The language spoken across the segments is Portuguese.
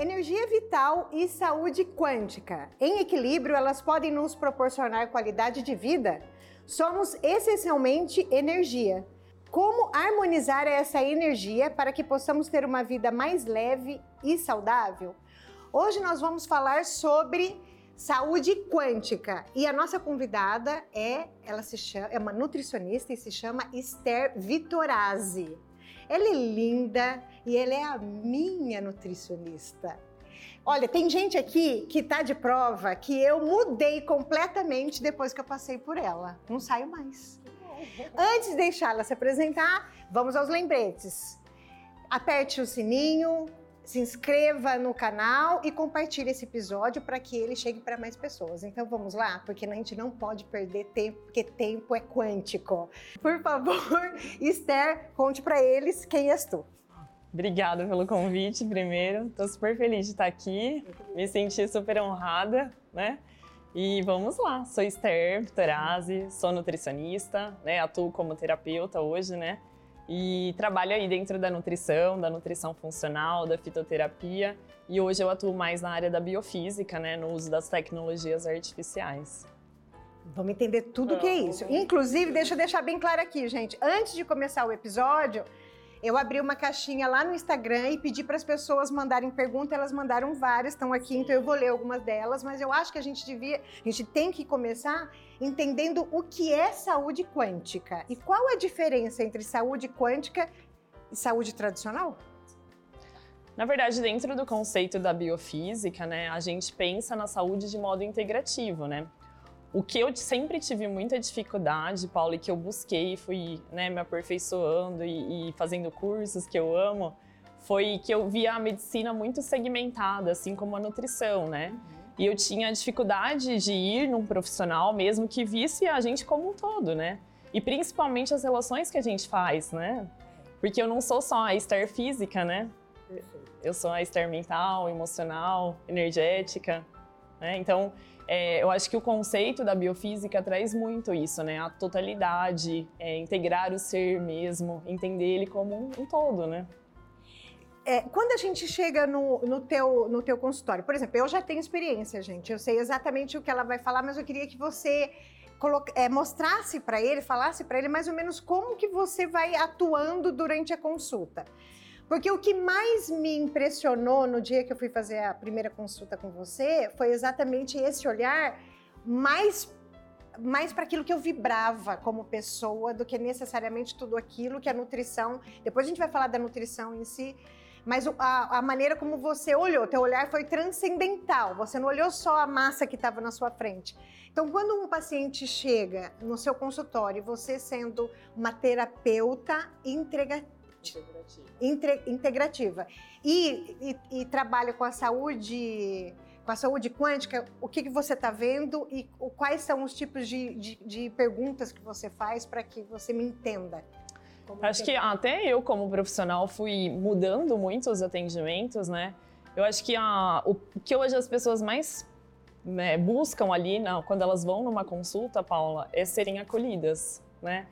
Energia vital e saúde quântica. Em equilíbrio, elas podem nos proporcionar qualidade de vida. Somos essencialmente energia. Como harmonizar essa energia para que possamos ter uma vida mais leve e saudável? Hoje nós vamos falar sobre saúde quântica e a nossa convidada é, ela se chama, é uma nutricionista e se chama Esther Vitorazzi. Ela é linda e ela é a minha nutricionista. Olha, tem gente aqui que tá de prova que eu mudei completamente depois que eu passei por ela. Não saio mais. Antes de deixá-la se apresentar, vamos aos lembretes. Aperte o sininho, se inscreva no canal e compartilhe esse episódio para que ele chegue para mais pessoas. Então vamos lá, porque a gente não pode perder tempo, porque tempo é quântico. Por favor, Esther, conte para eles quem és tu. Obrigada pelo convite, primeiro. Estou super feliz de estar aqui, me senti super honrada, né? E vamos lá, sou Esther Torazzi, sou nutricionista, né? Atuo como terapeuta hoje, né? E trabalho aí dentro da nutrição, da nutrição funcional, da fitoterapia e hoje eu atuo mais na área da biofísica, né, no uso das tecnologias artificiais. Vamos entender tudo o que é isso. Inclusive, deixa eu deixar bem claro aqui, gente. Antes de começar o episódio, eu abri uma caixinha lá no Instagram e pedi para as pessoas mandarem perguntas, elas mandaram várias, estão aqui, então eu vou ler algumas delas, mas eu acho que a gente devia, a gente tem que começar entendendo o que é saúde quântica e qual a diferença entre saúde quântica e saúde tradicional? Na verdade, dentro do conceito da biofísica, né, a gente pensa na saúde de modo integrativo, né? O que eu sempre tive muita dificuldade, Paulo, e que eu busquei, fui né, me aperfeiçoando e, e, fazendo cursos que eu amo, foi que eu via a medicina muito segmentada, assim como a nutrição, né? E eu tinha dificuldade de ir num profissional mesmo que visse a gente como um todo, né? E principalmente as relações que a gente faz, né? Porque eu não sou só a estar física, né? Eu sou a estar mental, emocional, energética. Né? Então, é, eu acho que o conceito da biofísica traz muito isso, né? A totalidade, é, integrar o ser mesmo, entender ele como um, um todo, né? É, quando a gente chega no, no, teu, no teu consultório, por exemplo, eu já tenho experiência, gente, eu sei exatamente o que ela vai falar, mas eu queria que você é, mostrasse para ele, falasse para ele mais ou menos como que você vai atuando durante a consulta. Porque o que mais me impressionou no dia que eu fui fazer a primeira consulta com você foi exatamente esse olhar mais mais para aquilo que eu vibrava como pessoa do que necessariamente tudo aquilo que a nutrição. Depois a gente vai falar da nutrição em si, mas a, a maneira como você olhou, teu olhar foi transcendental. Você não olhou só a massa que estava na sua frente. Então, quando um paciente chega no seu consultório, você sendo uma terapeuta entrega integrativa, integrativa. E, e, e, trabalha com a saúde com a saúde quântica, o que, que você está vendo e quais são os tipos de, de, de perguntas que você faz para que você me entenda? Acho que até eu, como profissional, fui mudando muito os atendimentos, né? Eu acho que a, o que hoje as pessoas mais né, buscam ali, na, quando elas vão numa consulta, Paula, é serem acolhidas, né?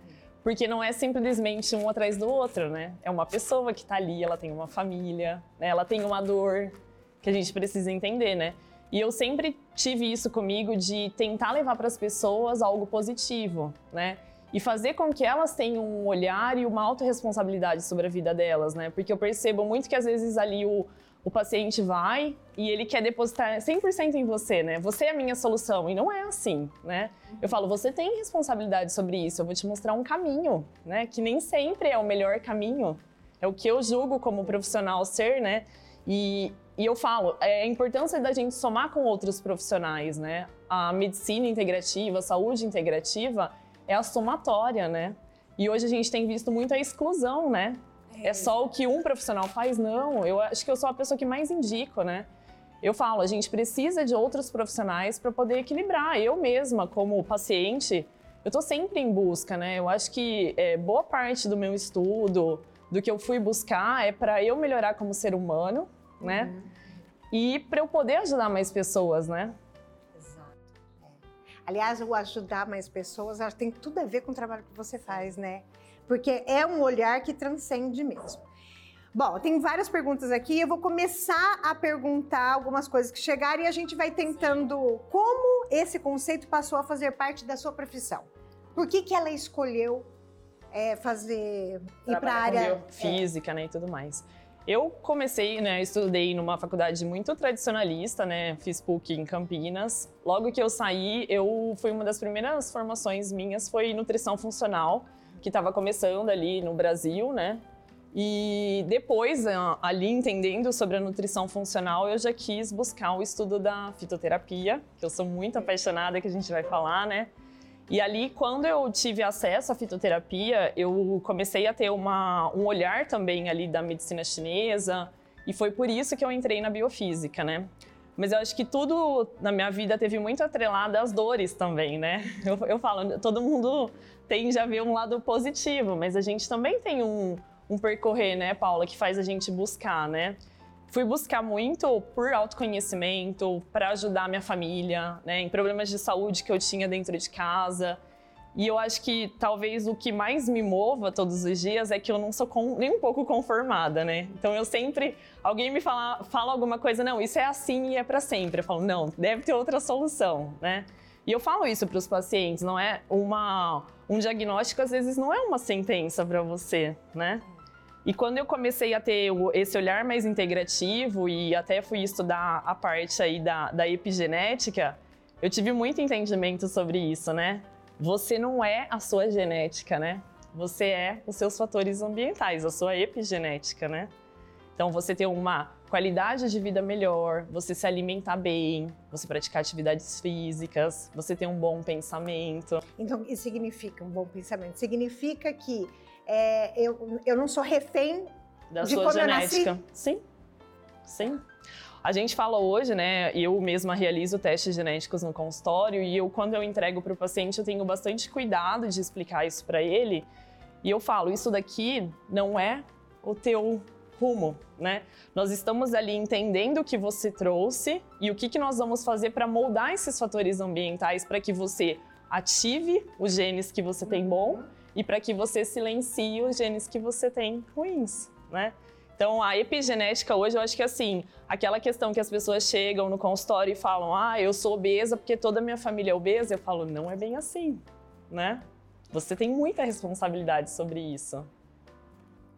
Porque não é simplesmente um atrás do outro, né? É uma pessoa que está ali, ela tem uma família, né? ela tem uma dor que a gente precisa entender, né? E eu sempre tive isso comigo de tentar levar para as pessoas algo positivo, né? E fazer com que elas tenham um olhar e uma autorresponsabilidade sobre a vida delas, né? Porque eu percebo muito que às vezes ali o, o paciente vai e ele quer depositar 100% em você, né? Você é a minha solução. E não é assim, né? Eu falo, você tem responsabilidade sobre isso. Eu vou te mostrar um caminho, né? Que nem sempre é o melhor caminho. É o que eu julgo como profissional ser, né? E, e eu falo, é a importância da gente somar com outros profissionais, né? A medicina integrativa, a saúde integrativa é a somatória, né? E hoje a gente tem visto muito a exclusão, né? É só o que um profissional faz, não. Eu acho que eu sou a pessoa que mais indico, né? Eu falo, a gente precisa de outros profissionais para poder equilibrar. Eu mesma, como paciente, eu estou sempre em busca, né? Eu acho que é, boa parte do meu estudo, do que eu fui buscar, é para eu melhorar como ser humano, né? Uhum. E para eu poder ajudar mais pessoas, né? Exato. É. Aliás, o ajudar mais pessoas tem tudo a ver com o trabalho que você faz, né? Porque é um olhar que transcende mesmo. Bom, tem várias perguntas aqui. Eu vou começar a perguntar algumas coisas que chegaram e a gente vai tentando como esse conceito passou a fazer parte da sua profissão. Por que, que ela escolheu é, fazer ir para a área física, é. né, e tudo mais? Eu comecei, né, estudei numa faculdade muito tradicionalista, né, fiz PUC em Campinas. Logo que eu saí, eu fui uma das primeiras formações minhas foi nutrição funcional, que estava começando ali no Brasil, né? E depois, ali entendendo sobre a nutrição funcional, eu já quis buscar o estudo da fitoterapia, que eu sou muito apaixonada, que a gente vai falar, né? E ali, quando eu tive acesso à fitoterapia, eu comecei a ter uma, um olhar também ali da medicina chinesa, e foi por isso que eu entrei na biofísica, né? Mas eu acho que tudo na minha vida teve muito atrelado às dores também, né? Eu, eu falo, todo mundo tende a ver um lado positivo, mas a gente também tem um, um percorrer, né, Paula, que faz a gente buscar, né? Fui buscar muito por autoconhecimento, para ajudar minha família, né, em problemas de saúde que eu tinha dentro de casa. E eu acho que talvez o que mais me mova todos os dias é que eu não sou com, nem um pouco conformada, né? Então eu sempre, alguém me fala, fala alguma coisa, não, isso é assim e é para sempre. Eu falo, não, deve ter outra solução, né? E eu falo isso para os pacientes, não é uma um diagnóstico às vezes não é uma sentença para você, né? E quando eu comecei a ter esse olhar mais integrativo e até fui estudar a parte aí da, da epigenética, eu tive muito entendimento sobre isso, né? Você não é a sua genética, né? Você é os seus fatores ambientais, a sua epigenética, né? Então, você ter uma qualidade de vida melhor, você se alimentar bem, você praticar atividades físicas, você ter um bom pensamento. Então, isso significa um bom pensamento? Significa que é, eu, eu não sou refém da de sua genética. Sim, sim. A gente fala hoje, né? Eu mesma realizo testes genéticos no consultório e eu, quando eu entrego para o paciente, eu tenho bastante cuidado de explicar isso para ele. E eu falo, isso daqui não é o teu rumo, né? Nós estamos ali entendendo o que você trouxe e o que, que nós vamos fazer para moldar esses fatores ambientais para que você ative os genes que você tem bom e para que você silencie os genes que você tem ruins, né? Então, a epigenética hoje, eu acho que assim, aquela questão que as pessoas chegam no consultório e falam, ah, eu sou obesa porque toda a minha família é obesa, eu falo, não é bem assim, né? Você tem muita responsabilidade sobre isso.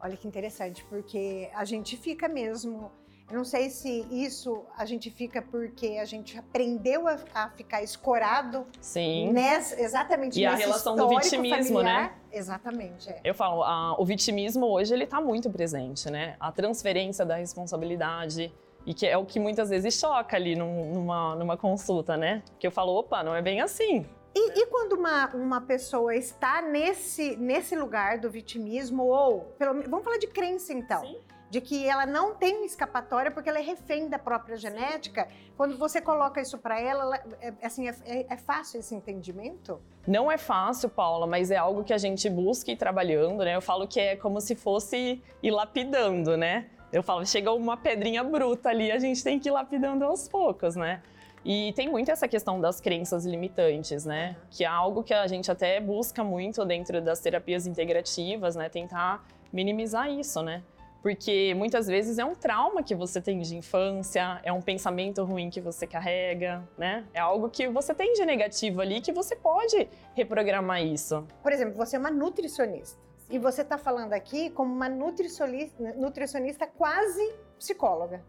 Olha que interessante, porque a gente fica mesmo eu não sei se isso a gente fica porque a gente aprendeu a, a ficar escorado. Sim. Nessa, exatamente E a relação do vitimismo, familiar. né? Exatamente. É. Eu falo, a, o vitimismo hoje ele está muito presente, né? A transferência da responsabilidade e que é o que muitas vezes choca ali num, numa, numa consulta, né? Que eu falo, opa, não é bem assim. E, e, quando uma, uma pessoa está nesse, nesse lugar do vitimismo, ou pelo, vamos falar de crença então. Sim de que ela não tem escapatória porque ela é refém da própria genética. Quando você coloca isso para ela, ela é, assim, é, é, é, fácil esse entendimento? Não é fácil, Paula, mas é algo que a gente busca ir trabalhando, né? Eu falo que é como se fosse ir lapidando, né? Eu falo, chega uma pedrinha bruta ali, a gente tem que ir lapidando aos poucos, né? E tem muito essa questão das crenças limitantes, né? Que é algo que a gente até busca muito dentro das terapias integrativas, né? Tentar minimizar isso, né? Porque muitas vezes é um trauma que você tem de infância, é um pensamento ruim que você carrega, né? É algo que você tem de negativo ali que você pode reprogramar isso. Por exemplo, você é uma nutricionista. E você está falando aqui como uma nutricionista, nutricionista quase psicóloga.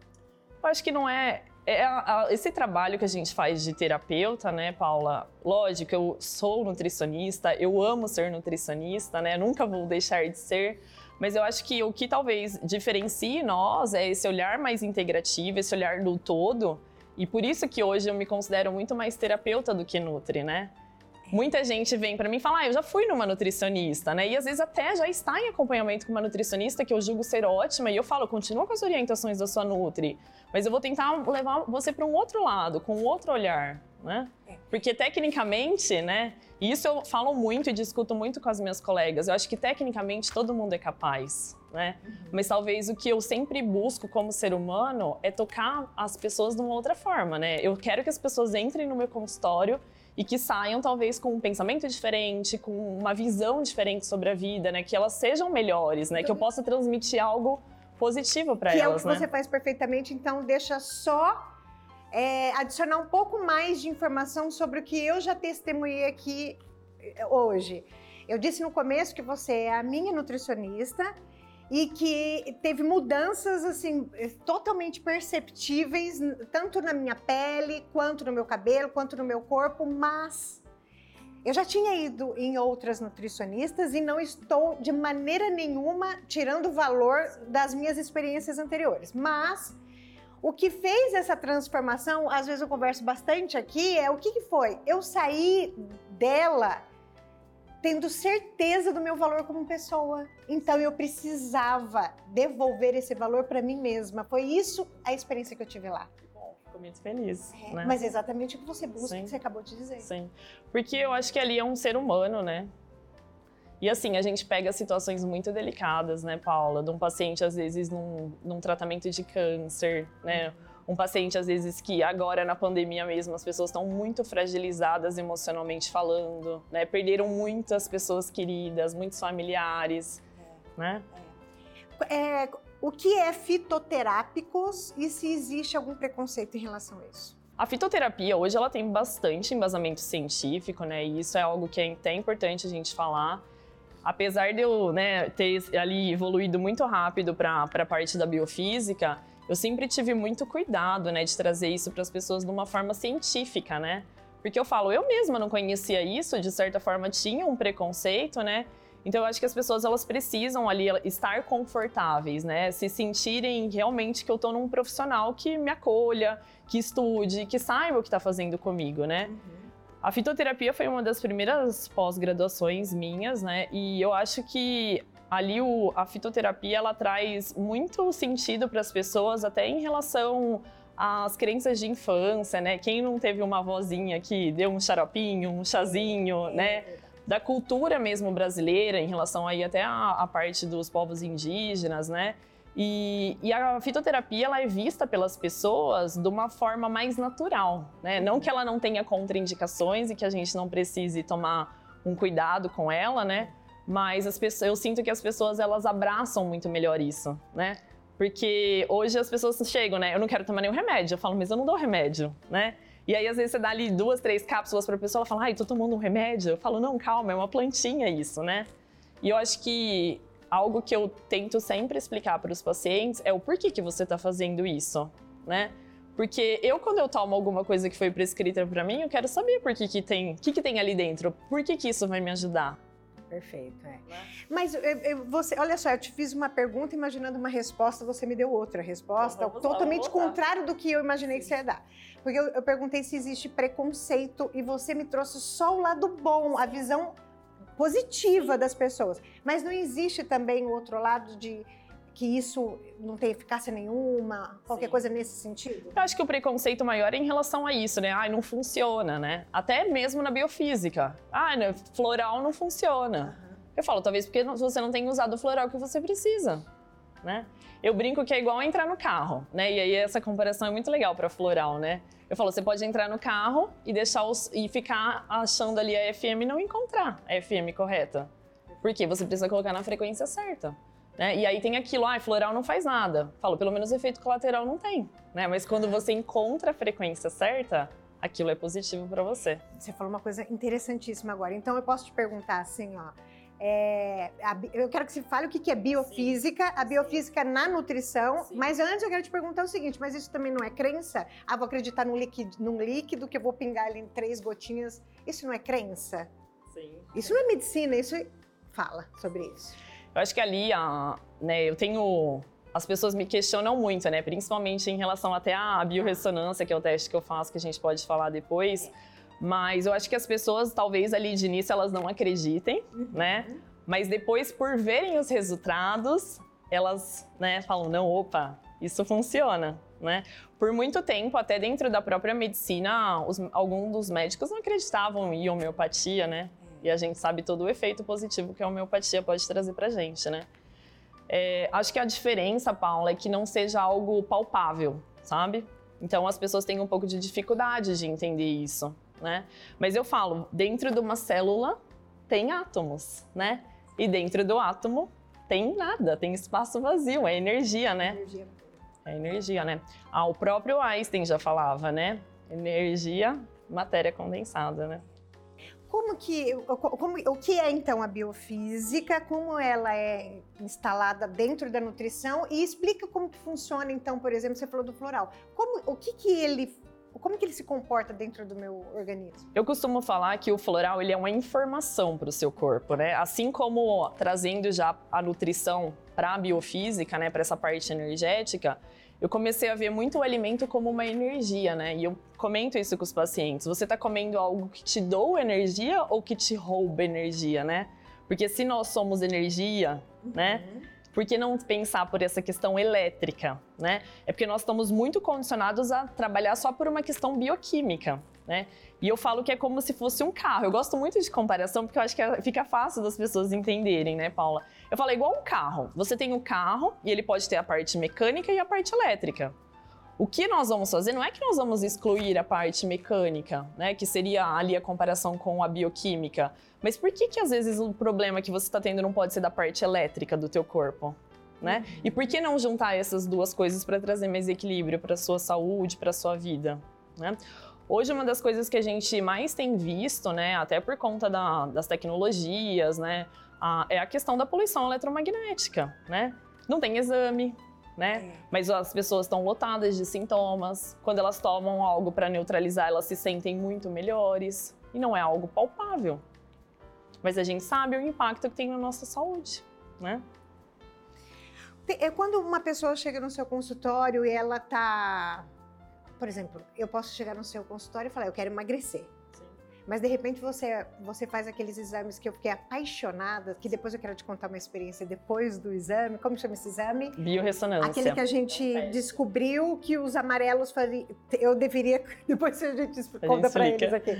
Eu acho que não é, é a, a, esse trabalho que a gente faz de terapeuta, né, Paula? Lógico, eu sou nutricionista, eu amo ser nutricionista, né? Nunca vou deixar de ser. Mas eu acho que o que talvez diferencie nós é esse olhar mais integrativo, esse olhar do todo. E por isso que hoje eu me considero muito mais terapeuta do que nutri, né? Muita gente vem para mim e fala, ah, eu já fui numa nutricionista, né? E às vezes até já está em acompanhamento com uma nutricionista que eu julgo ser ótima e eu falo, continua com as orientações da sua nutri, mas eu vou tentar levar você para um outro lado, com outro olhar, né? É. Porque tecnicamente, né? Isso eu falo muito e discuto muito com as minhas colegas. Eu acho que tecnicamente todo mundo é capaz, né? Uhum. Mas talvez o que eu sempre busco como ser humano é tocar as pessoas de uma outra forma, né? Eu quero que as pessoas entrem no meu consultório e que saiam talvez com um pensamento diferente, com uma visão diferente sobre a vida, né? Que elas sejam melhores, né? Que eu possa transmitir algo positivo para elas. Que é o que né? você faz perfeitamente, então deixa só é, adicionar um pouco mais de informação sobre o que eu já testemunhei aqui é, hoje. Eu disse no começo que você é a minha nutricionista e que teve mudanças assim totalmente perceptíveis tanto na minha pele quanto no meu cabelo quanto no meu corpo, mas eu já tinha ido em outras nutricionistas e não estou de maneira nenhuma tirando o valor das minhas experiências anteriores, mas o que fez essa transformação, às vezes eu converso bastante aqui, é o que, que foi? Eu saí dela tendo certeza do meu valor como pessoa. Então eu precisava devolver esse valor para mim mesma. Foi isso a experiência que eu tive lá. Fico muito feliz. É, né? Mas exatamente o que você busca, Sim. que você acabou de dizer. Sim. Porque eu acho que ali é um ser humano, né? E assim, a gente pega situações muito delicadas, né, Paula? De um paciente, às vezes, num, num tratamento de câncer, né? Um paciente, às vezes, que agora na pandemia mesmo, as pessoas estão muito fragilizadas emocionalmente falando, né? Perderam muitas pessoas queridas, muitos familiares, né? É, o que é fitoterápicos e se existe algum preconceito em relação a isso? A fitoterapia hoje ela tem bastante embasamento científico, né? E isso é algo que é até importante a gente falar. Apesar de eu né, ter ali evoluído muito rápido para a parte da biofísica, eu sempre tive muito cuidado, né, de trazer isso para as pessoas de uma forma científica, né? Porque eu falo, eu mesma não conhecia isso, de certa forma tinha um preconceito, né? Então eu acho que as pessoas elas precisam ali estar confortáveis, né? Se sentirem realmente que eu estou num profissional que me acolha, que estude, que saiba o que está fazendo comigo, né? Uhum. A fitoterapia foi uma das primeiras pós-graduações minhas, né? E eu acho que ali o, a fitoterapia ela traz muito sentido para as pessoas, até em relação às crenças de infância, né? Quem não teve uma vozinha que deu um xaropinho, um chazinho, é, né? Da cultura mesmo brasileira, em relação aí até a, a parte dos povos indígenas, né? E, e, a fitoterapia ela é vista pelas pessoas de uma forma mais natural, né? Não que ela não tenha contraindicações e que a gente não precise tomar um cuidado com ela, né? Mas as pessoas, eu sinto que as pessoas elas abraçam muito melhor isso, né? Porque hoje as pessoas chegam, né? Eu não quero tomar nenhum remédio. Eu falo, mas eu não dou remédio, né? E aí, às vezes, você dá ali duas, três cápsulas para a pessoa, ela fala, ai, tô tomando um remédio. Eu falo, não, calma, é uma plantinha isso, né? E eu acho que algo que eu tento sempre explicar para os pacientes é o porquê que você está fazendo isso, né? Porque eu, quando eu tomo alguma coisa que foi prescrita para mim, eu quero saber por que, que tem, que, que tem ali dentro, por que, que isso vai me ajudar. Perfeito, é. Né? Mas eu, eu, você, olha só, eu te fiz uma pergunta imaginando uma resposta, você me deu outra resposta, então, totalmente contrário do que eu imaginei Sim. que você ia dar. Porque eu, eu perguntei se existe preconceito e você me trouxe só o lado bom, a visão positiva das pessoas. Mas não existe também o outro lado de que isso não tem eficácia nenhuma, qualquer Sim. coisa nesse sentido? Eu acho que o preconceito maior é em relação a isso, né? Ai, não funciona, né? Até mesmo na biofísica. Ah, floral não funciona. Uhum. Eu falo, talvez porque você não tenha usado o floral que você precisa, né? Eu brinco que é igual entrar no carro, né? E aí essa comparação é muito legal para floral, né? Eu falo, você pode entrar no carro e deixar os, e ficar achando ali a FM e não encontrar a FM correta. Porque você precisa colocar na frequência certa. Né? E aí tem aquilo, ah, floral não faz nada. Falo, pelo menos efeito colateral não tem. Né? Mas quando você encontra a frequência certa, aquilo é positivo para você. Você falou uma coisa interessantíssima agora. Então eu posso te perguntar assim, ó. É, a, eu quero que você fale o que é biofísica, Sim. a biofísica Sim. na nutrição, Sim. mas antes eu quero te perguntar o seguinte, mas isso também não é crença? Ah, vou acreditar num líquido, num líquido que eu vou pingar ali em três gotinhas, isso não é crença? Sim. Isso não é medicina, isso é... Fala sobre isso. Eu acho que ali, a, né, eu tenho as pessoas me questionam muito, né? Principalmente em relação até à biorressonância, que é o teste que eu faço, que a gente pode falar depois. Mas eu acho que as pessoas, talvez ali de início, elas não acreditem, uhum. né? Mas depois, por verem os resultados, elas né, falam, não, opa, isso funciona, né? Por muito tempo, até dentro da própria medicina, os, alguns dos médicos não acreditavam em homeopatia, né? E a gente sabe todo o efeito positivo que a homeopatia pode trazer pra gente, né? É, acho que a diferença, Paula, é que não seja algo palpável, sabe? Então as pessoas têm um pouco de dificuldade de entender isso, né? Mas eu falo, dentro de uma célula tem átomos, né? E dentro do átomo tem nada, tem espaço vazio, é energia, né? Energia. É energia, né? Ah, o próprio Einstein já falava, né? Energia, matéria condensada, né? Como que, como, o que é então a biofísica? Como ela é instalada dentro da nutrição? E explica como que funciona então, por exemplo, você falou do floral. Como, o que que ele como que ele se comporta dentro do meu organismo? Eu costumo falar que o floral ele é uma informação para o seu corpo, né? Assim como trazendo já a nutrição para a biofísica, né, para essa parte energética, eu comecei a ver muito o alimento como uma energia, né? E eu comento isso com os pacientes. Você está comendo algo que te doa energia ou que te rouba energia, né? Porque se nós somos energia, uhum. né? Por que não pensar por essa questão elétrica, né? É porque nós estamos muito condicionados a trabalhar só por uma questão bioquímica, né? E eu falo que é como se fosse um carro. Eu gosto muito de comparação porque eu acho que é, fica fácil das pessoas entenderem, né, Paula? Eu falo é igual um carro. Você tem o um carro e ele pode ter a parte mecânica e a parte elétrica. O que nós vamos fazer não é que nós vamos excluir a parte mecânica, né, que seria ali a comparação com a bioquímica, mas por que que às vezes o problema que você está tendo não pode ser da parte elétrica do teu corpo? Né? Uhum. E por que não juntar essas duas coisas para trazer mais equilíbrio para sua saúde, para sua vida? Né? Hoje, uma das coisas que a gente mais tem visto, né, até por conta da, das tecnologias, né, a, é a questão da poluição eletromagnética. Né? Não tem exame, né? É. Mas as pessoas estão lotadas de sintomas. Quando elas tomam algo para neutralizar, elas se sentem muito melhores. E não é algo palpável. Mas a gente sabe o impacto que tem na nossa saúde, né? É quando uma pessoa chega no seu consultório e ela tá, por exemplo, eu posso chegar no seu consultório e falar, eu quero emagrecer. Mas de repente você, você faz aqueles exames que eu fiquei apaixonada, que depois eu quero te contar uma experiência depois do exame. Como chama esse exame? Biorressonância. Aquele que a gente é. descobriu que os amarelos faziam. Eu deveria. Depois a gente conta para eles aqui.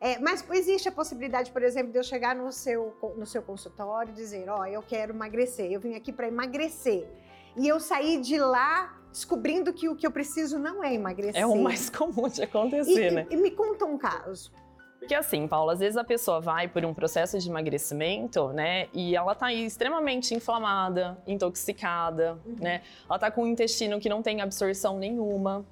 É, mas existe a possibilidade, por exemplo, de eu chegar no seu, no seu consultório e dizer: Ó, oh, eu quero emagrecer, eu vim aqui para emagrecer. E eu sair de lá descobrindo que o que eu preciso não é emagrecer. É o mais comum de acontecer, e, né? E me conta um caso. Porque assim, Paula, às vezes a pessoa vai por um processo de emagrecimento, né? E ela tá aí extremamente inflamada, intoxicada, uhum. né? Ela tá com o intestino que não tem absorção nenhuma.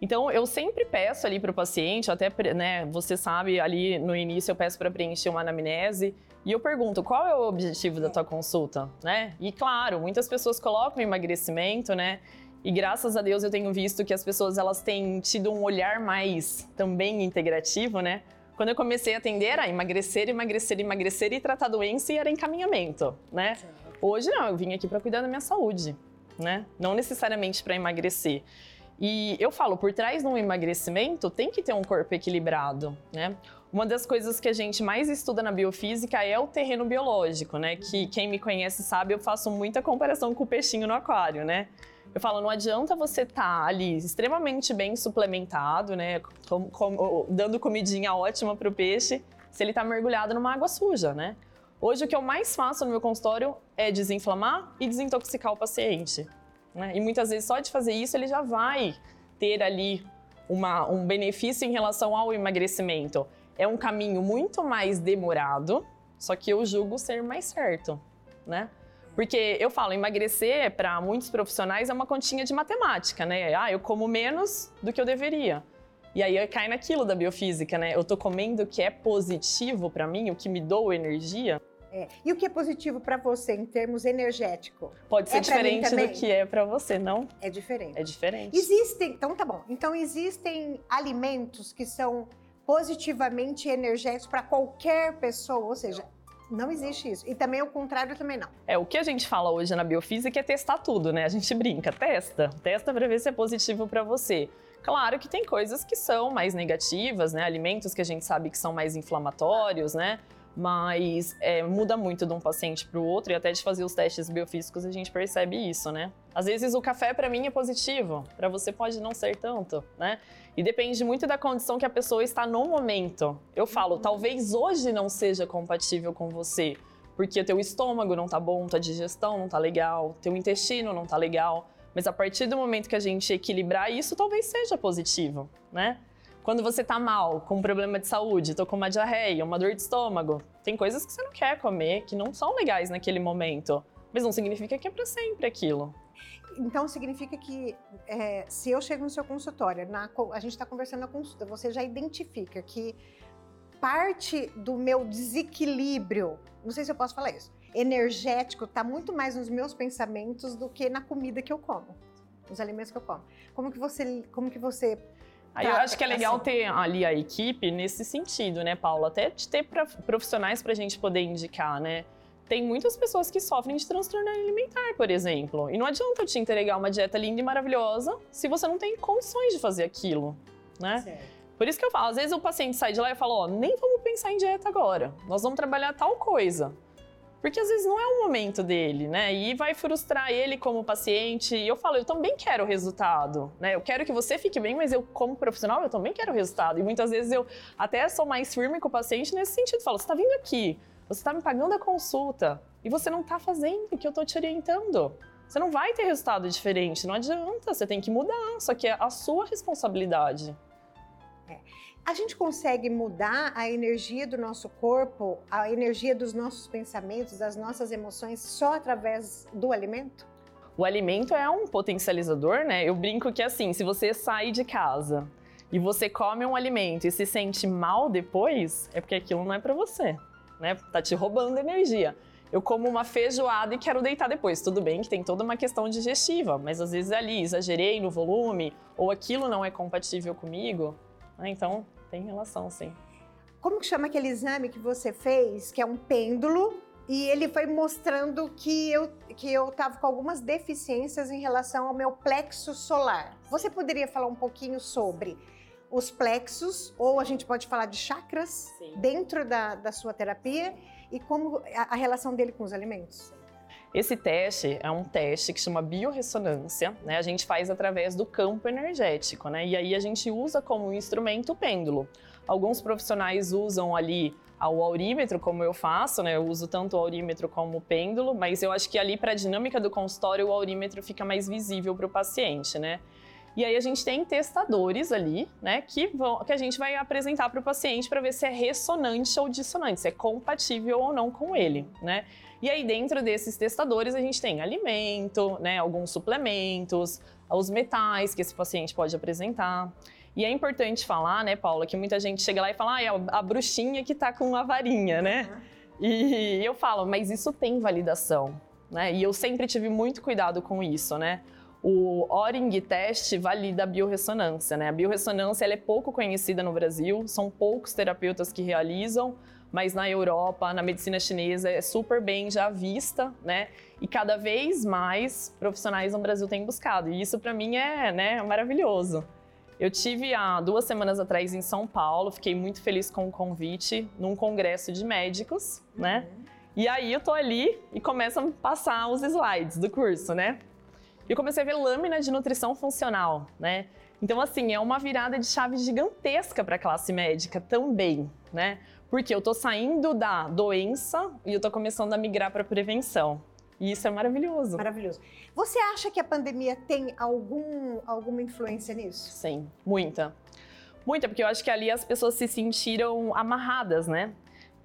Então, eu sempre peço ali para o paciente, até, né, você sabe, ali no início eu peço para preencher uma anamnese e eu pergunto qual é o objetivo da tua consulta, né? E claro, muitas pessoas colocam emagrecimento, né? E graças a Deus eu tenho visto que as pessoas elas têm tido um olhar mais também integrativo, né? Quando eu comecei a atender, era emagrecer, emagrecer, emagrecer e tratar doença e era encaminhamento, né? Hoje não, eu vim aqui para cuidar da minha saúde, né? Não necessariamente para emagrecer. E eu falo, por trás de um emagrecimento tem que ter um corpo equilibrado, né? Uma das coisas que a gente mais estuda na biofísica é o terreno biológico, né? Que quem me conhece sabe, eu faço muita comparação com o peixinho no aquário, né? Eu falo, não adianta você estar tá ali extremamente bem suplementado, né? Com, com, dando comidinha ótima para o peixe, se ele está mergulhado numa água suja, né? Hoje o que eu mais faço no meu consultório é desinflamar e desintoxicar o paciente. Né? E muitas vezes só de fazer isso ele já vai ter ali uma, um benefício em relação ao emagrecimento. É um caminho muito mais demorado, só que eu julgo ser mais certo, né? Porque eu falo, emagrecer para muitos profissionais é uma continha de matemática, né? Ah, eu como menos do que eu deveria. E aí cai naquilo da biofísica, né? Eu tô comendo o que é positivo para mim, o que me doa energia. É. E o que é positivo para você em termos energético? Pode ser é diferente do que é para você, não? É diferente. É diferente. Existem, então tá bom. Então existem alimentos que são positivamente energéticos para qualquer pessoa, ou seja, não existe isso. E também o contrário também não. É, o que a gente fala hoje na biofísica é testar tudo, né? A gente brinca, testa, testa para ver se é positivo para você. Claro que tem coisas que são mais negativas, né? Alimentos que a gente sabe que são mais inflamatórios, né? Mas é, muda muito de um paciente para o outro e até de fazer os testes biofísicos a gente percebe isso, né? Às vezes o café para mim é positivo, para você pode não ser tanto, né? E depende muito da condição que a pessoa está no momento. Eu falo, uhum. talvez hoje não seja compatível com você, porque teu estômago não tá bom, tua digestão não tá legal, teu intestino não tá legal. Mas a partir do momento que a gente equilibrar isso, talvez seja positivo, né? Quando você tá mal, com um problema de saúde, tô com uma diarreia, uma dor de estômago, tem coisas que você não quer comer, que não são legais naquele momento. Mas não significa que é para sempre aquilo. Então significa que é, se eu chego no seu consultório, na, a gente está conversando na consulta, você já identifica que parte do meu desequilíbrio, não sei se eu posso falar isso, energético, está muito mais nos meus pensamentos do que na comida que eu como, nos alimentos que eu como. Como que você, como que você Aí eu acho que é legal assim. ter ali a equipe nesse sentido, né, Paula? Até de ter profissionais para a gente poder indicar, né? Tem muitas pessoas que sofrem de transtorno alimentar, por exemplo. E não adianta eu te entregar uma dieta linda e maravilhosa se você não tem condições de fazer aquilo, né? Certo. Por isso que eu falo, às vezes o paciente sai de lá e fala, ó, nem vamos pensar em dieta agora. Nós vamos trabalhar tal coisa. Porque às vezes não é o momento dele, né? E vai frustrar ele como paciente. E eu falo, eu também quero o resultado, né? Eu quero que você fique bem, mas eu, como profissional, eu também quero o resultado. E muitas vezes eu até sou mais firme com o paciente nesse sentido. Falo, você tá vindo aqui, você tá me pagando a consulta e você não tá fazendo o que eu tô te orientando. Você não vai ter resultado diferente, não adianta, você tem que mudar, só que é a sua responsabilidade. É a gente consegue mudar a energia do nosso corpo, a energia dos nossos pensamentos, das nossas emoções só através do alimento? O alimento é um potencializador, né? Eu brinco que assim, se você sai de casa e você come um alimento e se sente mal depois, é porque aquilo não é para você, né? Tá te roubando energia. Eu como uma feijoada e quero deitar depois. Tudo bem que tem toda uma questão digestiva, mas às vezes ali exagerei no volume ou aquilo não é compatível comigo. Né? Então, tem relação, sim. Como que chama aquele exame que você fez, que é um pêndulo, e ele foi mostrando que eu que eu estava com algumas deficiências em relação ao meu plexo solar. Você poderia falar um pouquinho sobre os plexos, ou a gente pode falar de chakras Sim. dentro da, da sua terapia e como a, a relação dele com os alimentos? Esse teste é um teste que chama biorressonância, né? A gente faz através do campo energético, né? E aí a gente usa como instrumento o pêndulo. Alguns profissionais usam ali o aurímetro, como eu faço, né? Eu uso tanto o aurímetro como o pêndulo, mas eu acho que ali para a dinâmica do consultório o aurímetro fica mais visível para o paciente, né? E aí a gente tem testadores ali, né, que, vão, que a gente vai apresentar para o paciente para ver se é ressonante ou dissonante, se é compatível ou não com ele, né? E aí, dentro desses testadores, a gente tem alimento, né, alguns suplementos, os metais que esse paciente pode apresentar. E é importante falar, né, Paula, que muita gente chega lá e fala, ah, é a bruxinha que tá com a varinha, né? Uhum. E eu falo, mas isso tem validação, né? E eu sempre tive muito cuidado com isso, né? O Oring teste valida a biorressonância, né? A biorressonância ela é pouco conhecida no Brasil, são poucos terapeutas que realizam, mas na Europa, na medicina chinesa, é super bem já vista, né? E cada vez mais profissionais no Brasil têm buscado. E isso para mim é, né, maravilhoso. Eu tive há duas semanas atrás em São Paulo, fiquei muito feliz com o convite num congresso de médicos, né? Uhum. E aí eu tô ali e começam a passar os slides do curso, né? E eu comecei a ver lâmina de nutrição funcional, né? Então, assim, é uma virada de chave gigantesca para a classe médica também, né? Porque eu tô saindo da doença e eu tô começando a migrar para prevenção. E isso é maravilhoso. Maravilhoso. Você acha que a pandemia tem algum, alguma influência nisso? Sim, muita. Muita, porque eu acho que ali as pessoas se sentiram amarradas, né?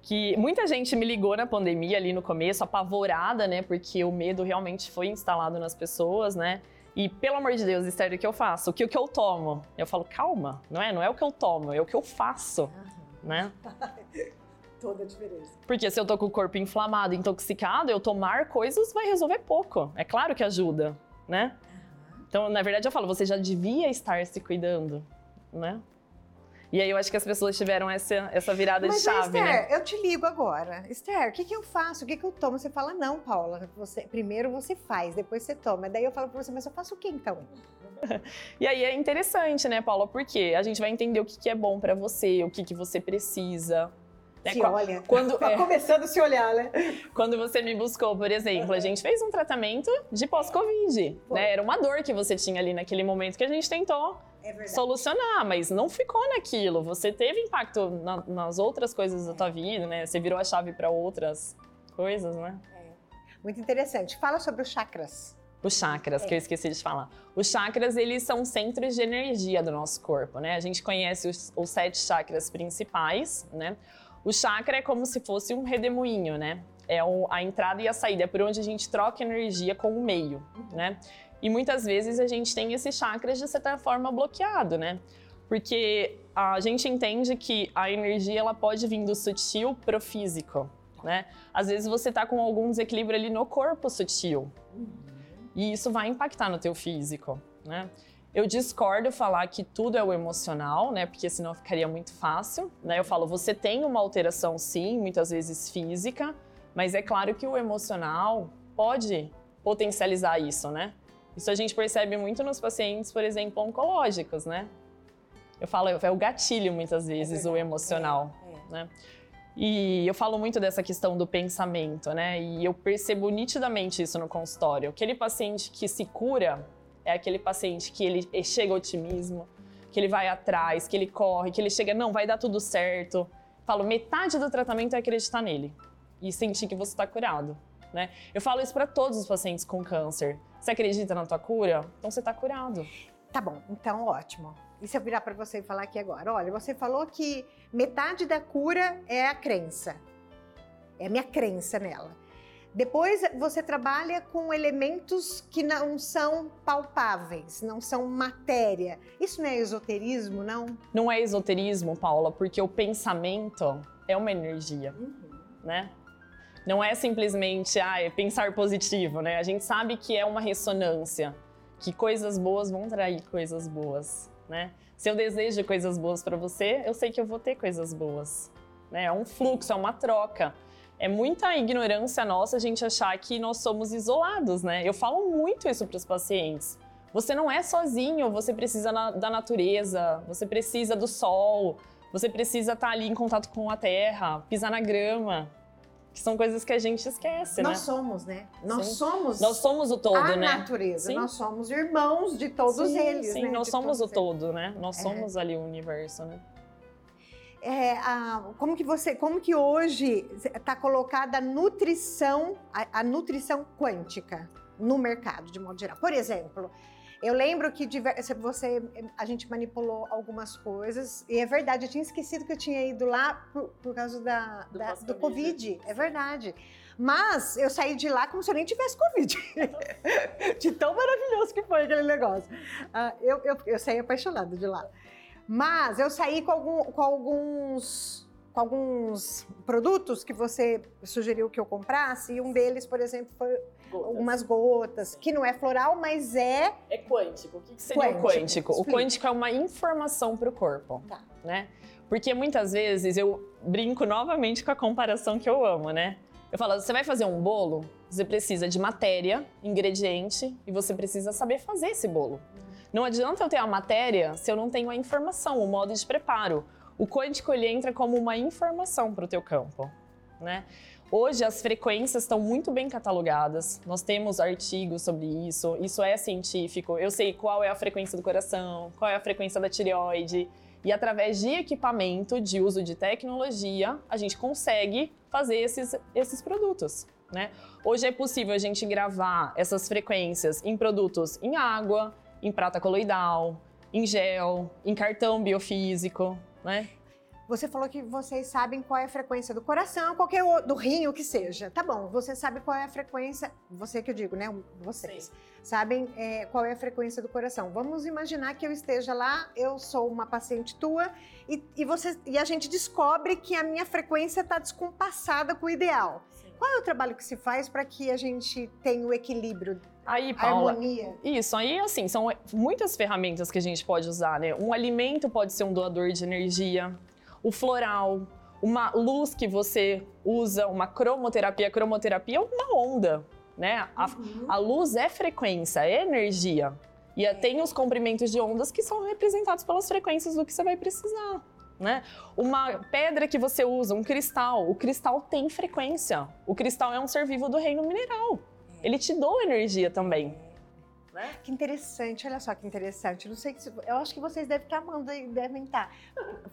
Que muita gente me ligou na pandemia ali no começo, apavorada, né? Porque o medo realmente foi instalado nas pessoas, né? E pelo amor de Deus, Esther, o que eu faço? O que, o que eu tomo? Eu falo, calma, não é? Não é o que eu tomo, é o que eu faço. Uhum né? Toda a diferença. Porque se eu tô com o corpo inflamado, intoxicado, eu tomar coisas vai resolver pouco. É claro que ajuda, né? Uhum. Então, na verdade, eu falo, você já devia estar se cuidando, né? E aí eu acho que as pessoas tiveram essa, essa virada Mas, de chave, Esther, né? eu te ligo agora. Esther, o que, que eu faço? O que, que eu tomo? Você fala, não, Paula. Você, primeiro você faz, depois você toma. Daí eu falo pra você, mas eu faço o que então? e aí é interessante, né, Paula? Porque a gente vai entender o que, que é bom para você, o que, que você precisa. Né? Se olha. Quando, tá é, começando a se olhar, né? Quando você me buscou, por exemplo, a gente fez um tratamento de pós-Covid. Né? Era uma dor que você tinha ali naquele momento que a gente tentou é solucionar, mas não ficou naquilo. Você teve impacto na, nas outras coisas da tua vida, né? Você virou a chave para outras coisas, né? É. Muito interessante. Fala sobre os chakras. Os chakras, é. que eu esqueci de falar. Os chakras, eles são centros de energia do nosso corpo, né? A gente conhece os, os sete chakras principais, né? O chakra é como se fosse um redemoinho, né? É a entrada e a saída, é por onde a gente troca energia com o meio, né? E muitas vezes a gente tem esses chakras de certa forma bloqueado, né? Porque a gente entende que a energia ela pode vir do sutil pro físico, né? Às vezes você tá com algum desequilíbrio ali no corpo sutil. E isso vai impactar no teu físico, né? Eu discordo falar que tudo é o emocional, né? Porque senão ficaria muito fácil, né? Eu falo, você tem uma alteração sim, muitas vezes física, mas é claro que o emocional pode potencializar isso, né? Isso a gente percebe muito nos pacientes, por exemplo, oncológicos, né? Eu falo, é o gatilho muitas vezes, é o emocional, é, é. né? E eu falo muito dessa questão do pensamento, né? E eu percebo nitidamente isso no consultório. Aquele paciente que se cura é aquele paciente que ele chega ao otimismo, que ele vai atrás, que ele corre, que ele chega, não, vai dar tudo certo. Falo, metade do tratamento é acreditar nele e sentir que você está curado, né? Eu falo isso para todos os pacientes com câncer. Você acredita na tua cura? Então você está curado. Tá bom, então ótimo. E se eu virar para você e falar aqui agora, olha, você falou que metade da cura é a crença. É a minha crença nela. Depois você trabalha com elementos que não são palpáveis, não são matéria. Isso não é esoterismo, não? Não é esoterismo, Paula, porque o pensamento é uma energia, uhum. né? Não é simplesmente ah, é pensar positivo, né? A gente sabe que é uma ressonância, que coisas boas vão trair coisas boas né? Se eu desejo coisas boas para você, eu sei que eu vou ter coisas boas, né? É um fluxo, é uma troca. É muita ignorância nossa a gente achar que nós somos isolados, né? Eu falo muito isso para os pacientes. Você não é sozinho, você precisa na, da natureza, você precisa do sol, você precisa estar tá ali em contato com a terra, pisar na grama, que são coisas que a gente esquece, Nós né? somos, né? Nós sim. somos. Nós somos o todo, a né? A natureza. Sim. Nós somos irmãos de todos sim, eles, sim, né? nós de somos o todo, eles. né? Nós é. somos ali o universo, né? É, a, como que você, como que hoje está colocada a nutrição, a, a nutrição quântica no mercado de modo geral? Por exemplo, eu lembro que você, a gente manipulou algumas coisas e é verdade. Eu tinha esquecido que eu tinha ido lá por, por causa da, do, da, do Covid. É verdade. Mas eu saí de lá como se eu nem tivesse Covid. de tão maravilhoso que foi aquele negócio. Uh, eu, eu, eu saí apaixonada de lá. Mas eu saí com, algum, com alguns com alguns produtos que você sugeriu que eu comprasse, e um deles, por exemplo, foi gotas. algumas gotas, que não é floral, mas é. É quântico. O que, que seria quântico. o quântico? Explica. O quântico é uma informação para o corpo. Tá. Né? Porque muitas vezes eu brinco novamente com a comparação que eu amo, né? Eu falo, você vai fazer um bolo, você precisa de matéria, ingrediente, e você precisa saber fazer esse bolo. Não adianta eu ter a matéria se eu não tenho a informação, o modo de preparo. O quântico ele entra como uma informação para o teu campo, né? Hoje as frequências estão muito bem catalogadas. Nós temos artigos sobre isso. Isso é científico. Eu sei qual é a frequência do coração, qual é a frequência da tireoide. E através de equipamento, de uso de tecnologia, a gente consegue fazer esses, esses produtos. Né? Hoje é possível a gente gravar essas frequências em produtos em água, em prata coloidal, em gel, em cartão biofísico, né? Você falou que vocês sabem qual é a frequência do coração, qualquer outro, do rim, o que seja. Tá bom, você sabe qual é a frequência, você que eu digo, né? Vocês Sim. sabem é, qual é a frequência do coração. Vamos imaginar que eu esteja lá, eu sou uma paciente tua e, e, você, e a gente descobre que a minha frequência está descompassada com o ideal. Sim. Qual é o trabalho que se faz para que a gente tenha o equilíbrio Aí, Paula, harmonia. Isso, aí assim, são muitas ferramentas que a gente pode usar, né? Um alimento pode ser um doador de energia, o floral, uma luz que você usa, uma cromoterapia. Cromoterapia é uma onda, né? A, uhum. a luz é frequência, é energia. E é. tem os comprimentos de ondas que são representados pelas frequências do que você vai precisar. Né? Uma pedra que você usa, um cristal, o cristal tem frequência. O cristal é um ser vivo do reino mineral. É. Ele te dá energia também. Né? Que interessante, olha só que interessante. Não sei, eu acho que vocês devem estar amando e devem estar.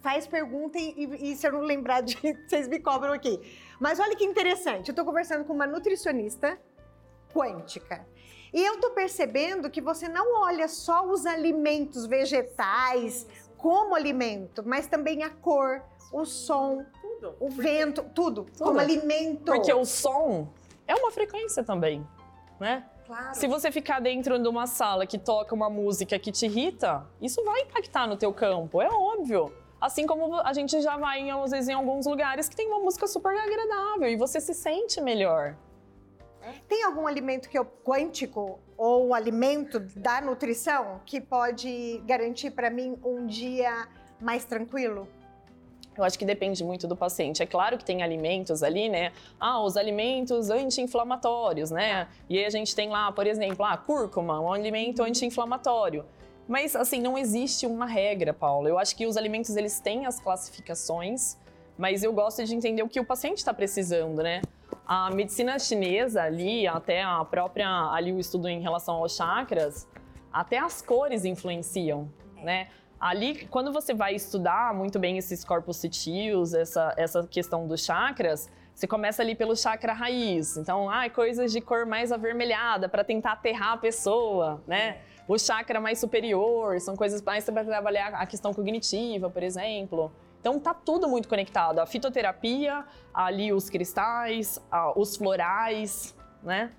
Faz pergunta e, e, e, se eu não lembrar de, vocês me cobram aqui. Mas olha que interessante. Eu estou conversando com uma nutricionista quântica. E eu estou percebendo que você não olha só os alimentos vegetais como alimento, mas também a cor, o som, Tudo. O vento, tudo, tudo. Como alimento. Porque o som é uma frequência também, né? Claro. Se você ficar dentro de uma sala que toca uma música que te irrita, isso vai impactar no teu campo, é óbvio. Assim como a gente já vai, às vezes, em alguns lugares que tem uma música super agradável e você se sente melhor. Tem algum alimento que é quântico ou um alimento da nutrição que pode garantir para mim um dia mais tranquilo? Eu acho que depende muito do paciente. É claro que tem alimentos ali, né? Ah, os alimentos anti-inflamatórios, né? E aí a gente tem lá, por exemplo, a ah, cúrcuma, um alimento anti-inflamatório. Mas assim, não existe uma regra, Paulo. Eu acho que os alimentos eles têm as classificações, mas eu gosto de entender o que o paciente está precisando, né? A medicina chinesa ali, até a própria ali o estudo em relação aos chakras, até as cores influenciam, né? Ali, quando você vai estudar muito bem esses corpos sutios, essa, essa questão dos chakras, você começa ali pelo chakra raiz. Então, ah, coisas de cor mais avermelhada para tentar aterrar a pessoa, né? O chakra mais superior, são coisas mais para trabalhar a questão cognitiva, por exemplo. Então tá tudo muito conectado. A fitoterapia, ali os cristais, os florais, né?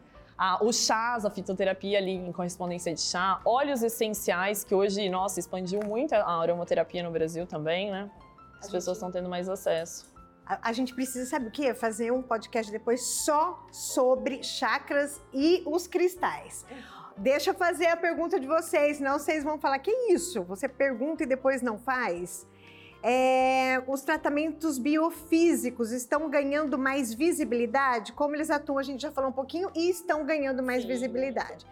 Os chás, a fitoterapia ali em correspondência de chá, óleos essenciais, que hoje, nossa, expandiu muito a aromaterapia no Brasil também, né? As a pessoas estão tendo mais acesso. A, a, gente precisa, sabe o quê? Fazer um podcast depois só sobre chakras e os cristais. Deixa eu fazer a pergunta de vocês, senão vocês vão falar: que isso? Você pergunta e depois não faz? É, os tratamentos biofísicos estão ganhando mais visibilidade? Como eles atuam, a gente já falou um pouquinho, e estão ganhando mais Sim. visibilidade.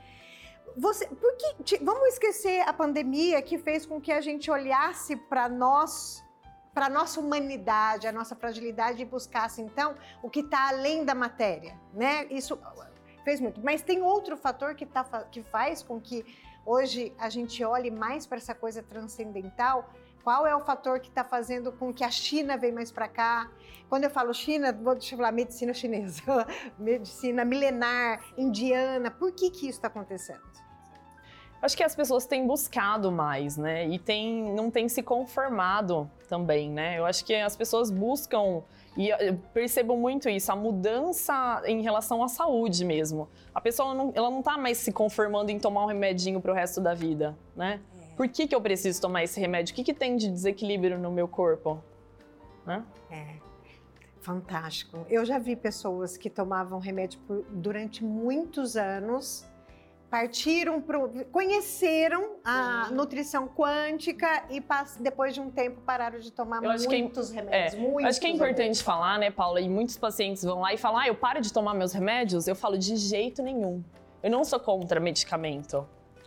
Você, porque, vamos esquecer a pandemia que fez com que a gente olhasse para nós, para a nossa humanidade, a nossa fragilidade e buscasse então o que está além da matéria, né? Isso fez muito. Mas tem outro fator que, tá, que faz com que hoje a gente olhe mais para essa coisa transcendental. Qual é o fator que está fazendo com que a China venha mais para cá? Quando eu falo China, vou deixa eu falar medicina chinesa, medicina milenar, indiana. Por que, que isso está acontecendo? Acho que as pessoas têm buscado mais, né? E tem, não têm se conformado também, né? Eu acho que as pessoas buscam e percebo muito isso, a mudança em relação à saúde mesmo. A pessoa não, ela não tá mais se conformando em tomar um remedinho pro resto da vida, né? É. Por que, que eu preciso tomar esse remédio? O que, que tem de desequilíbrio no meu corpo? Né? É. Fantástico. Eu já vi pessoas que tomavam remédio por, durante muitos anos partiram pro, conheceram a nutrição quântica e depois de um tempo pararam de tomar eu muitos que, remédios. É, muitos acho que é importante remédios. falar, né, Paula? E muitos pacientes vão lá e falam: ah, eu paro de tomar meus remédios. Eu falo de jeito nenhum. Eu não sou contra medicamento,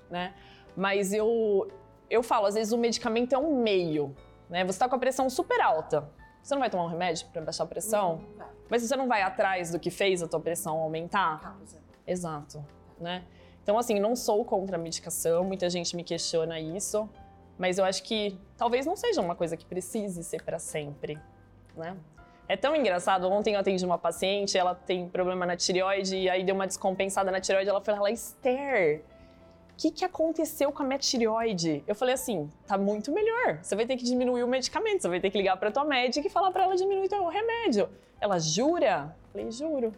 né? Mas eu eu falo, às vezes o medicamento é um meio, né? Você está com a pressão super alta. Você não vai tomar um remédio para baixar a pressão? Não, não mas você não vai atrás do que fez a tua pressão aumentar? Causa. Exato, né? Então, assim, não sou contra a medicação, muita gente me questiona isso, mas eu acho que talvez não seja uma coisa que precise ser para sempre, né? É tão engraçado, ontem eu atendi uma paciente, ela tem problema na tireoide, e aí deu uma descompensada na tireoide, ela falou, ela, Esther, que, que aconteceu com a minha tireoide? Eu falei assim, tá muito melhor, você vai ter que diminuir o medicamento, você vai ter que ligar pra tua médica e falar para ela diminuir o remédio. Ela, jura? Eu falei, juro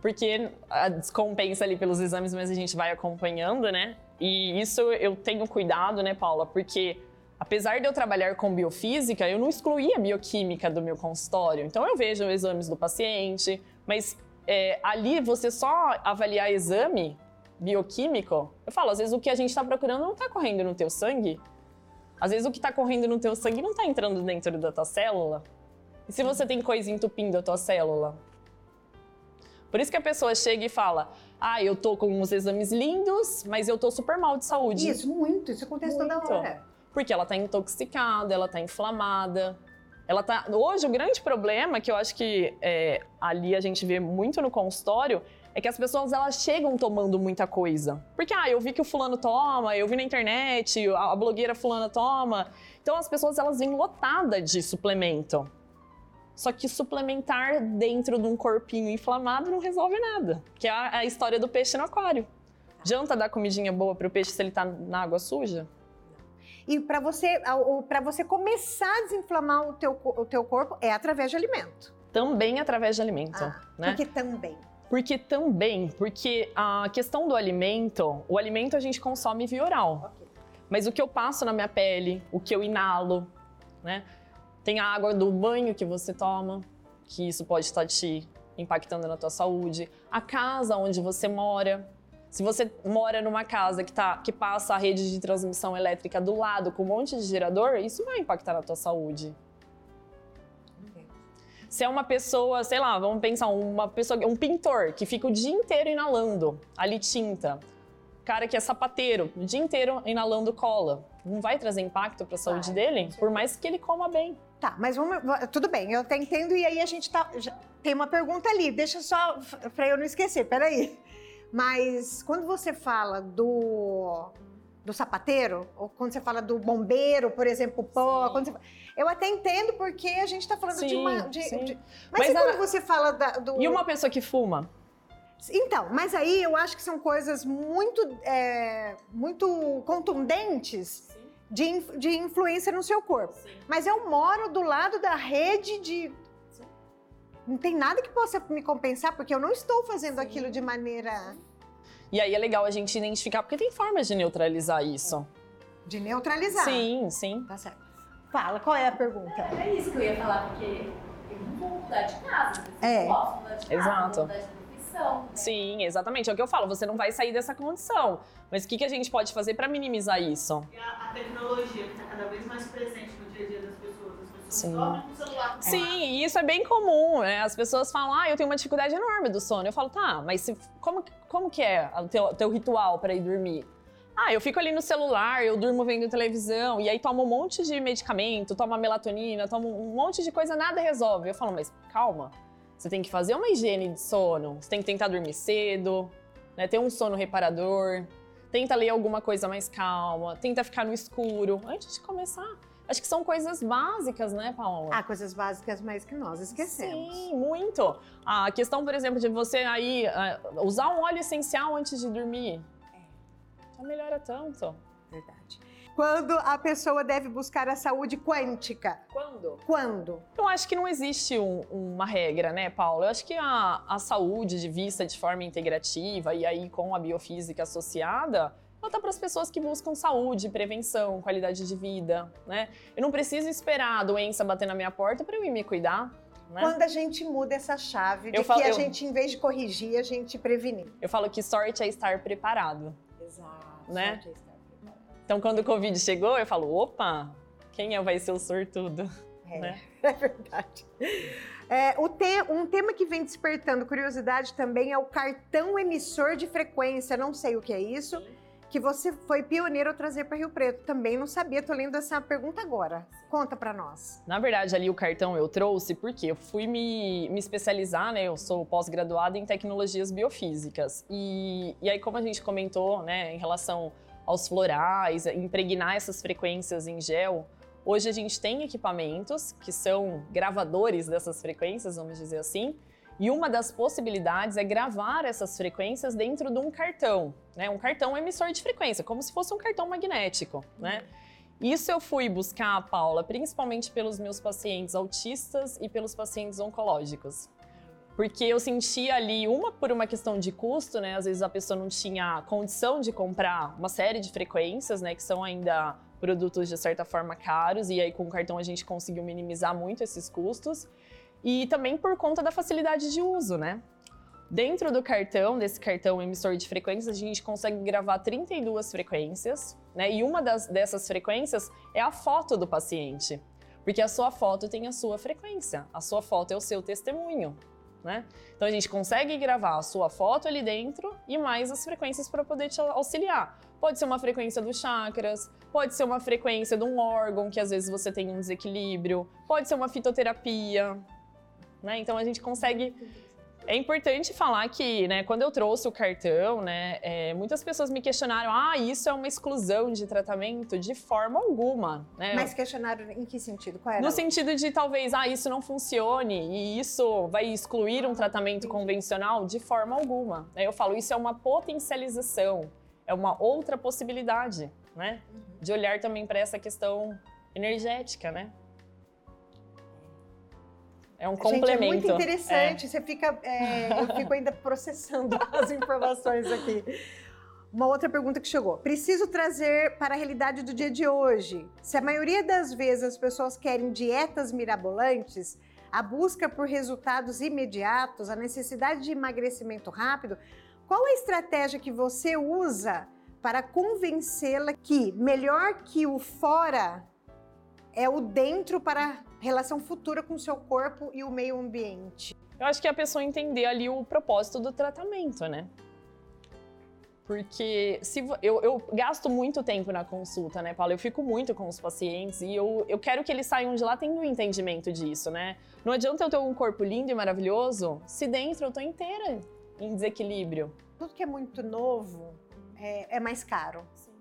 porque a descompensa ali pelos exames, mas a gente vai acompanhando, né? E isso eu tenho cuidado, né, Paula? Porque apesar de eu trabalhar com biofísica, eu não excluí a bioquímica do meu consultório. Então eu vejo exames do paciente, mas é, ali você só avaliar exame bioquímico, eu falo, às vezes o que a gente está procurando não está correndo no teu sangue. Às vezes o que está correndo no teu sangue não está entrando dentro da tua célula. E se você tem coisa entupindo a tua célula? Por isso que a pessoa chega e fala: Ah, eu tô com uns exames lindos, mas eu tô super mal de saúde. Isso, muito. Isso acontece muito. toda hora. Porque ela tá intoxicada, ela tá inflamada. Ela tá. Hoje, o grande problema que eu acho que é, ali a gente vê muito no consultório é que as pessoas elas chegam tomando muita coisa. Porque, ah, eu vi que o fulano toma, eu vi na internet, a blogueira fulana toma. Então as pessoas elas vêm lotadas de suplemento. Só que suplementar dentro de um corpinho inflamado não resolve nada. Que é a, a história do peixe no aquário. Janta dar comidinha boa para o peixe se ele está na água suja? E para você, para você começar a desinflamar o teu, o teu corpo é através de alimento. Também através de alimento, ah, né? Porque também. Porque também, porque a questão do alimento, o alimento a gente consome via oral. Okay. Mas o que eu passo na minha pele, o que eu inalo, né? Tem a água do banho que você toma, que isso pode estar te impactando na tua saúde. A casa onde você mora. Se você mora numa casa que, tá, que passa a rede de transmissão elétrica do lado com um monte de gerador, isso vai impactar na tua saúde. Se é uma pessoa, sei lá, vamos pensar, uma pessoa, um pintor que fica o dia inteiro inalando ali tinta. Cara que é sapateiro, o dia inteiro inalando cola. Não vai trazer impacto para a saúde dele, por mais que ele coma bem. Tá, mas vamos, tudo bem, eu até entendo e aí a gente tá, já, tem uma pergunta ali, deixa só para eu não esquecer, peraí. Mas quando você fala do, do sapateiro, ou quando você fala do bombeiro, por exemplo, pó, você, eu até entendo porque a gente está falando sim, de uma. De, de, mas, mas quando você fala da, do. E uma pessoa que fuma? Então, mas aí eu acho que são coisas muito, é, muito contundentes de, de influência no seu corpo. Sim. Mas eu moro do lado da rede de. Sim. Não tem nada que possa me compensar, porque eu não estou fazendo Sim. aquilo de maneira. E aí é legal a gente identificar, porque tem formas de neutralizar isso. De neutralizar? Sim, sim. Tá certo. Fala, qual é a pergunta? É, é isso que eu ia falar, porque eu não vou mudar de casa. É. Eu posso mudar de casa, Exato. mudar de profissão. Né? Sim, exatamente. É o que eu falo, você não vai sair dessa condição. Mas o que, que a gente pode fazer para minimizar isso? E a, a tecnologia que está cada vez mais presente no dia a dia das pessoas. As pessoas Sim. dormem com o celular. Sim, e isso é bem comum. Né? As pessoas falam, ah, eu tenho uma dificuldade enorme do sono. Eu falo, tá, mas se, como, como que é o teu, teu ritual para ir dormir? Ah, eu fico ali no celular, eu durmo vendo televisão, e aí tomo um monte de medicamento, tomo melatonina, tomo um monte de coisa, nada resolve. Eu falo, mas calma, você tem que fazer uma higiene de sono, você tem que tentar dormir cedo, né, ter um sono reparador, tenta ler alguma coisa mais calma, tenta ficar no escuro antes de começar. Acho que são coisas básicas, né, Paula? Ah, coisas básicas mais que nós esquecemos. Sim, muito. A questão, por exemplo, de você aí uh, usar um óleo essencial antes de dormir. Já melhora tanto. Verdade. Quando a pessoa deve buscar a saúde quântica? Quando? Quando? Eu acho que não existe um, uma regra, né, Paulo? Eu acho que a, a saúde de vista de forma integrativa e aí com a biofísica associada, ela tá para as pessoas que buscam saúde, prevenção, qualidade de vida, né? Eu não preciso esperar a doença bater na minha porta para eu ir me cuidar. Né? Quando a gente muda essa chave de falo, que a eu... gente, em vez de corrigir, a gente prevenir. Eu falo que sorte é estar preparado. Exato. Né? É então, quando o Covid chegou, eu falo, opa, quem é, vai ser o sortudo? É, né? é verdade. É, te, um tema que vem despertando curiosidade também é o cartão emissor de frequência. Não sei o que é isso. Que você foi pioneiro a trazer para Rio Preto. Também não sabia, tô lendo essa pergunta agora. Conta para nós. Na verdade, ali o cartão eu trouxe porque eu fui me, me especializar, né? Eu sou pós-graduada em tecnologias biofísicas. E, e aí, como a gente comentou, né, em relação aos florais, impregnar essas frequências em gel. Hoje a gente tem equipamentos que são gravadores dessas frequências, vamos dizer assim, e uma das possibilidades é gravar essas frequências dentro de um cartão, né? Um cartão emissor de frequência, como se fosse um cartão magnético, né? Isso eu fui buscar, Paula, principalmente pelos meus pacientes autistas e pelos pacientes oncológicos porque eu sentia ali, uma por uma questão de custo, né? Às vezes a pessoa não tinha condição de comprar uma série de frequências, né? Que são ainda produtos de certa forma caros, e aí com o cartão a gente conseguiu minimizar muito esses custos. E também por conta da facilidade de uso, né? Dentro do cartão, desse cartão emissor de frequências, a gente consegue gravar 32 frequências, né? E uma das, dessas frequências é a foto do paciente. Porque a sua foto tem a sua frequência, a sua foto é o seu testemunho né? Então a gente consegue gravar a sua foto ali dentro e mais as frequências para poder te auxiliar. Pode ser uma frequência dos chakras, pode ser uma frequência de um órgão que às vezes você tem um desequilíbrio, pode ser uma fitoterapia, né? Então a gente consegue é importante falar que, né, quando eu trouxe o cartão, né, é, muitas pessoas me questionaram: ah, isso é uma exclusão de tratamento? De forma alguma. Né? Mas questionaram em que sentido? Qual era? No sentido de talvez, ah, isso não funcione e isso vai excluir um tratamento convencional? De forma alguma. Eu falo, isso é uma potencialização, é uma outra possibilidade, né? Uhum. de olhar também para essa questão energética, né? É um complemento. Gente, é muito interessante. É. Você fica, é, eu fico ainda processando as informações aqui. Uma outra pergunta que chegou. Preciso trazer para a realidade do dia de hoje. Se a maioria das vezes as pessoas querem dietas mirabolantes, a busca por resultados imediatos, a necessidade de emagrecimento rápido, qual a estratégia que você usa para convencê-la que melhor que o fora é o dentro para relação futura com o seu corpo e o meio ambiente? Eu acho que é a pessoa entender ali o propósito do tratamento, né? Porque se eu, eu, gasto muito tempo na consulta, né, Paulo? Eu fico muito com os pacientes e eu, eu quero que eles saiam de lá tendo um entendimento disso, né? Não adianta eu ter um corpo lindo e maravilhoso se dentro eu tô inteira em desequilíbrio. Tudo que é muito novo é, é mais caro. Sim.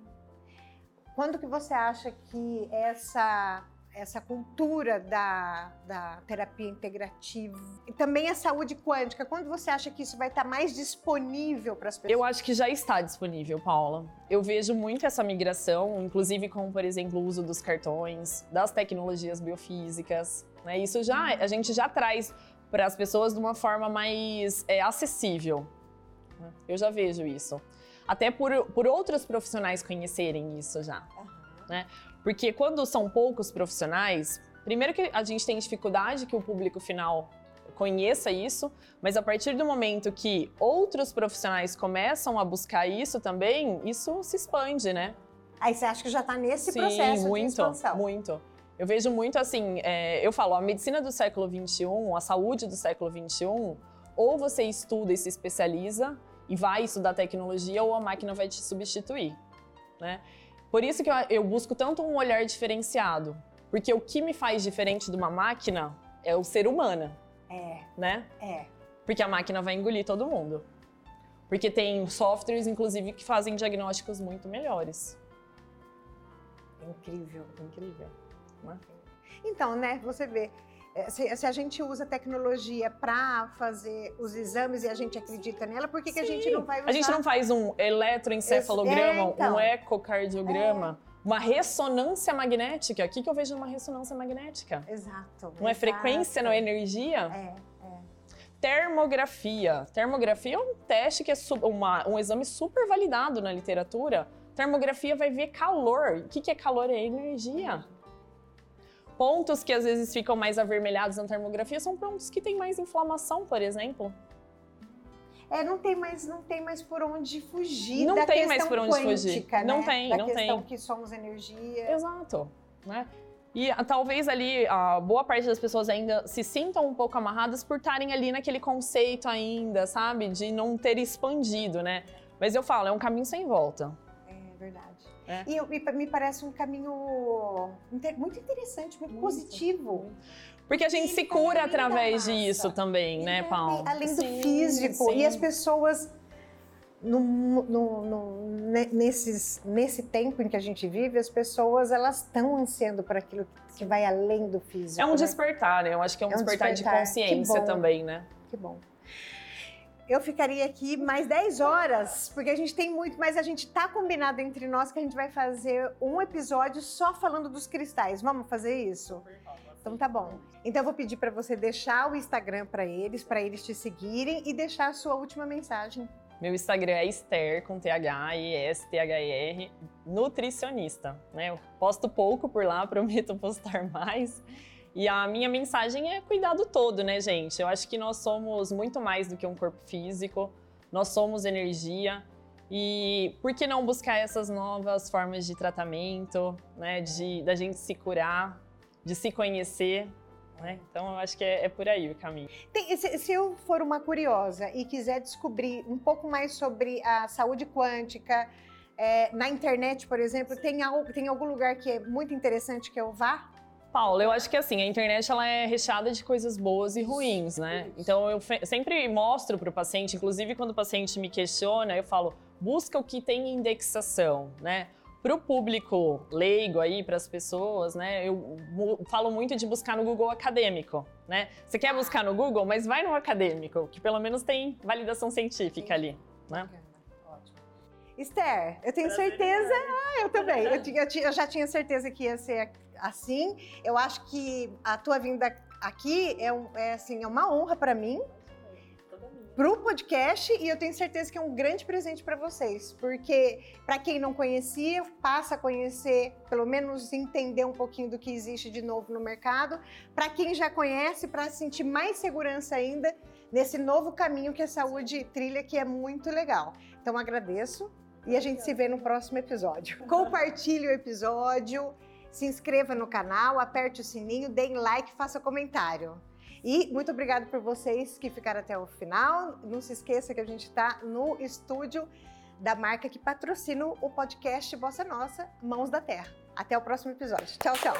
Quando que você acha que essa essa cultura da, da terapia integrativa e também a saúde quântica, quando você acha que isso vai estar mais disponível para as pessoas? Eu acho que já está disponível, Paula. Eu vejo muito essa migração, inclusive com, por exemplo, o uso dos cartões, das tecnologias biofísicas. Né? Isso já uhum. a gente já traz para as pessoas de uma forma mais é, acessível. Né? Eu já vejo isso. Até por, por outros profissionais conhecerem isso já. Né? Porque quando são poucos profissionais, primeiro que a gente tem dificuldade que o público final conheça isso, mas a partir do momento que outros profissionais começam a buscar isso também, isso se expande, né? Aí você acha que já está nesse Sim, processo muito, de expansão? muito. Eu vejo muito assim, é, eu falo, a medicina do século XXI, a saúde do século XXI, ou você estuda e se especializa e vai estudar tecnologia, ou a máquina vai te substituir, né? Por isso que eu, eu busco tanto um olhar diferenciado. Porque o que me faz diferente de uma máquina é o ser humano. É. Né? É. Porque a máquina vai engolir todo mundo. Porque tem softwares, inclusive, que fazem diagnósticos muito melhores. Incrível. Incrível. Né? Então, né, você vê, se, se, a gente usa tecnologia para fazer os exames e a gente acredita nela, por que, que a gente não vai usar? A gente não faz um eletroencefalograma, é, então. um ecocardiograma? É. Uma ressonância magnética. O que, que eu vejo numa ressonância magnética? Exato. Não é frequência, não é energia? É, é. Termografia. Termografia é um teste que é uma, um exame super validado na literatura. Termografia vai ver calor. O que, que é calor? É energia. Pontos que às vezes ficam mais avermelhados na termografia são pontos que têm mais inflamação, por exemplo. É, não tem mais, não tem mais por onde fugir. Não tem mais por onde quântica, fugir. Né? Não tem, da não questão tem. que somos energia. Exato, né? E a, talvez ali a boa parte das pessoas ainda se sintam um pouco amarradas por estarem ali naquele conceito ainda, sabe? De não ter expandido, né? Mas eu falo, é um caminho sem volta. É verdade. É. E eu, me parece um caminho muito interessante, muito, muito positivo. Porque a gente e se cura através disso também, né, Paulo? Além do sim, físico. Sim. E as pessoas, no, no, no, nesses, nesse tempo em que a gente vive, as pessoas elas estão ansiando por aquilo que vai além do físico. É um né? despertar, né? Eu acho que é um, é um despertar, despertar, de consciência também, né? Que bom eu ficaria aqui mais 10 horas, porque a gente tem muito, mas a gente tá combinado entre nós que a gente vai fazer um episódio só falando dos cristais. Vamos fazer isso? Então tá bom. Então eu vou pedir para você deixar o Instagram para eles, para eles te seguirem e deixar a sua última mensagem. Meu Instagram é Esther, com T-H-I-S-T-H-E-R, nutricionista. Né? Eu posto pouco por lá, prometo postar mais. E a minha mensagem é cuidado todo, né, gente? Eu acho que nós somos muito mais do que um corpo físico, nós somos energia. E por que não buscar essas novas formas de tratamento, né? De da gente se curar, de se conhecer, né? Então eu acho que é, é por aí o caminho. Tem, se, se, eu for uma curiosa e quiser descobrir um pouco mais sobre a saúde quântica, é, na internet, por exemplo, tem, algo, tem algum lugar que é muito interessante que eu vá? Paula, eu acho que assim, a internet ela é recheada de coisas boas e ruins, né? Então eu sempre mostro para o paciente, inclusive quando o paciente me questiona, eu falo, busca o que tem indexação, né? Para o público leigo aí, para as pessoas, né? Eu falo muito de buscar no Google acadêmico, né? Você quer buscar no Google, mas vai no acadêmico, que pelo menos tem validação científica ali, né? Esther, eu tenho certeza. Ah, eu também. Eu, eu eu já tinha certeza que ia ser assim. Eu acho que a tua vinda aqui é, um- é, assim, é uma honra para mim, para o podcast, e eu tenho certeza que é um grande presente para vocês, porque para quem não conhecia, passa a conhecer, pelo menos entender um pouquinho do que existe de novo no mercado. Para quem já conhece, para sentir mais segurança ainda nesse novo caminho que a saúde trilha, que é muito legal. Então agradeço e a gente se vê no próximo episódio. Compartilhe o episódio, se inscreva no canal, aperte o sininho, deem like, faça comentário. E muito obrigada por vocês que ficaram até o final. Não se esqueça que a gente está no estúdio da marca que patrocina o podcast Bossa Nossa, Mãos da Terra. Até o próximo episódio. Tchau, tchau.